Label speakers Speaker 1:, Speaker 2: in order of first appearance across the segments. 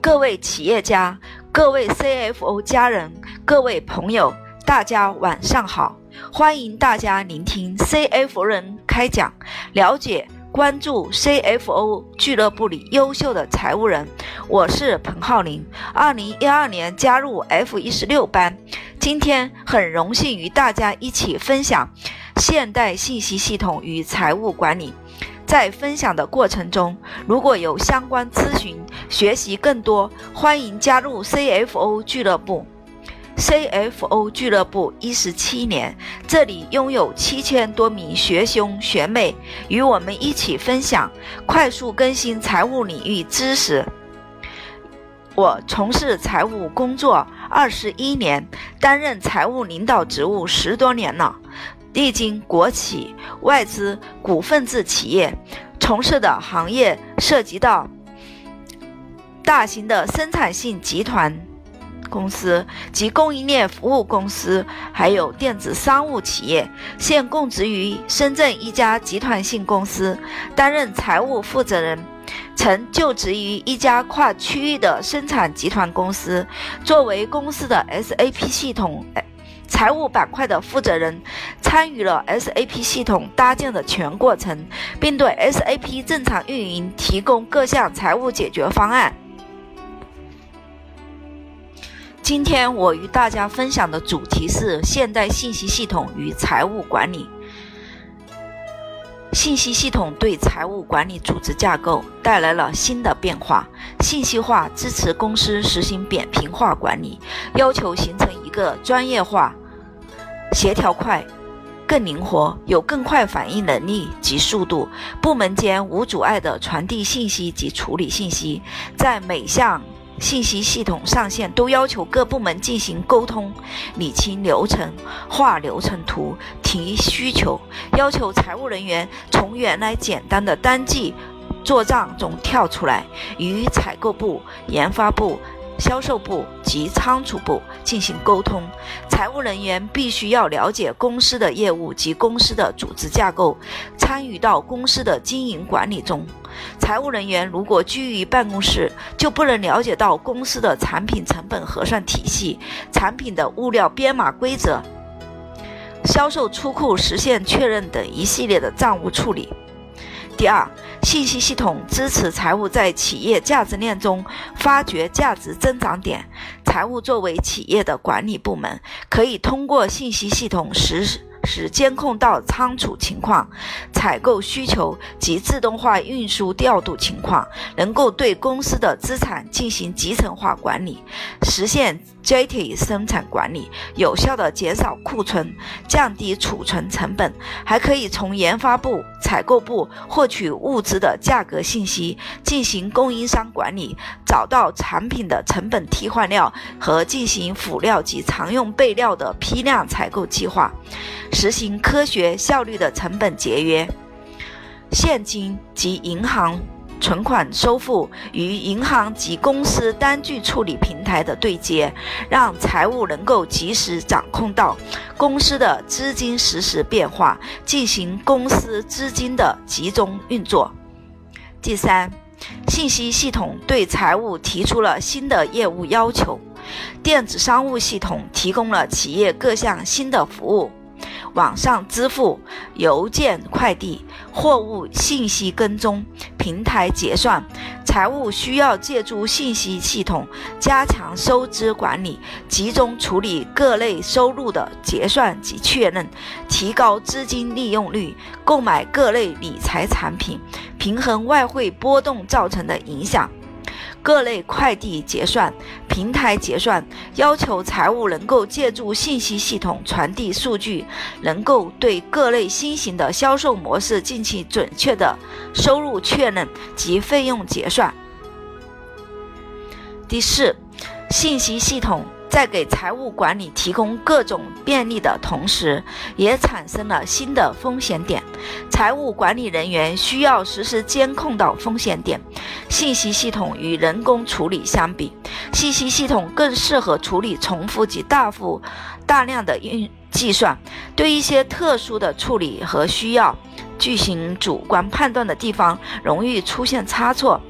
Speaker 1: 各位企业家、各位 CFO 家人、各位朋友，大家晚上好！欢迎大家聆听 CFO 人开讲，了解、关注 CFO 俱乐部里优秀的财务人。我是彭浩林，二零一二年加入 F 一十六班，今天很荣幸与大家一起分享现代信息系统与财务管理。在分享的过程中，如果有相关咨询、学习更多，欢迎加入 CFO 俱乐部。CFO 俱乐部一十七年，这里拥有七千多名学兄学妹，与我们一起分享快速更新财务领域知识。我从事财务工作二十一年，担任财务领导职务十多年了。历经国企、外资、股份制企业，从事的行业涉及到大型的生产性集团公司及供应链服务公司，还有电子商务企业。现供职于深圳一家集团性公司，担任财务负责人。曾就职于一家跨区域的生产集团公司，作为公司的 SAP 系统。财务板块的负责人参与了 SAP 系统搭建的全过程，并对 SAP 正常运营提供各项财务解决方案。今天我与大家分享的主题是现代信息系统与财务管理。信息系统对财务管理组织架构带来了新的变化。信息化支持公司实行扁平化管理，要求形成一个专业化。协调快，更灵活，有更快反应能力及速度，部门间无阻碍地传递信息及处理信息，在每项信息系统上线都要求各部门进行沟通，理清流程，画流程图，提需求，要求财务人员从原来简单的单记做账中跳出来，与采购部、研发部。销售部及仓储部进行沟通，财务人员必须要了解公司的业务及公司的组织架构，参与到公司的经营管理中。财务人员如果居于办公室，就不能了解到公司的产品成本核算体系、产品的物料编码规则、销售出库实现确认等一系列的账务处理。第二，信息系统支持财务在企业价值链中发掘价值增长点。财务作为企业的管理部门，可以通过信息系统实时。使监控到仓储情况、采购需求及自动化运输调度情况，能够对公司的资产进行集成化管理，实现 JT 生产管理，有效的减少库存，降低储存成本。还可以从研发部、采购部获取物资的价格信息，进行供应商管理，找到产品的成本替换料和进行辅料及常用备料的批量采购计划。实行科学效率的成本节约，现金及银行存款收付与银行及公司单据处理平台的对接，让财务能够及时掌控到公司的资金实时变化，进行公司资金的集中运作。第三，信息系统对财务提出了新的业务要求，电子商务系统提供了企业各项新的服务。网上支付、邮件快递、货物信息跟踪、平台结算，财务需要借助信息系统加强收支管理，集中处理各类收入的结算及确认，提高资金利用率，购买各类理财产品，平衡外汇波动造成的影响。各类快递结算、平台结算，要求财务能够借助信息系统传递数据，能够对各类新型的销售模式进行准确的收入确认及费用结算。第四，信息系统。在给财务管理提供各种便利的同时，也产生了新的风险点。财务管理人员需要实时监控到风险点。信息系统与人工处理相比，信息系统更适合处理重复及大幅、大量的运计算。对一些特殊的处理和需要。进行主观判断的地方，容易出现差错。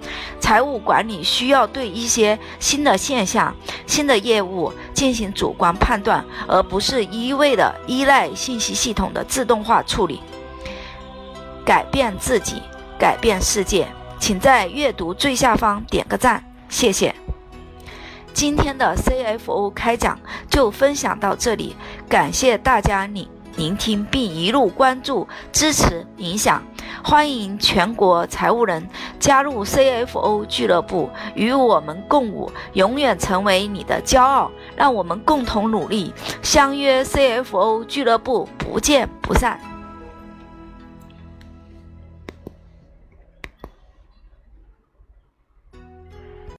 Speaker 1: 财务管理需要对一些新的现象、新的业务进行主观判断，而不是一味的依赖信息系统的自动化处理。改变自己，改变世界。请在阅读最下方点个赞，谢谢。今天的 CFO 开讲就分享到这里，感谢大家聆聆听并一路关注、支持、影响。欢迎全国财务人加入 CFO 俱乐部，与我们共舞，永远成为你的骄傲。让我们共同努力，相约 CFO 俱乐部，不见不散。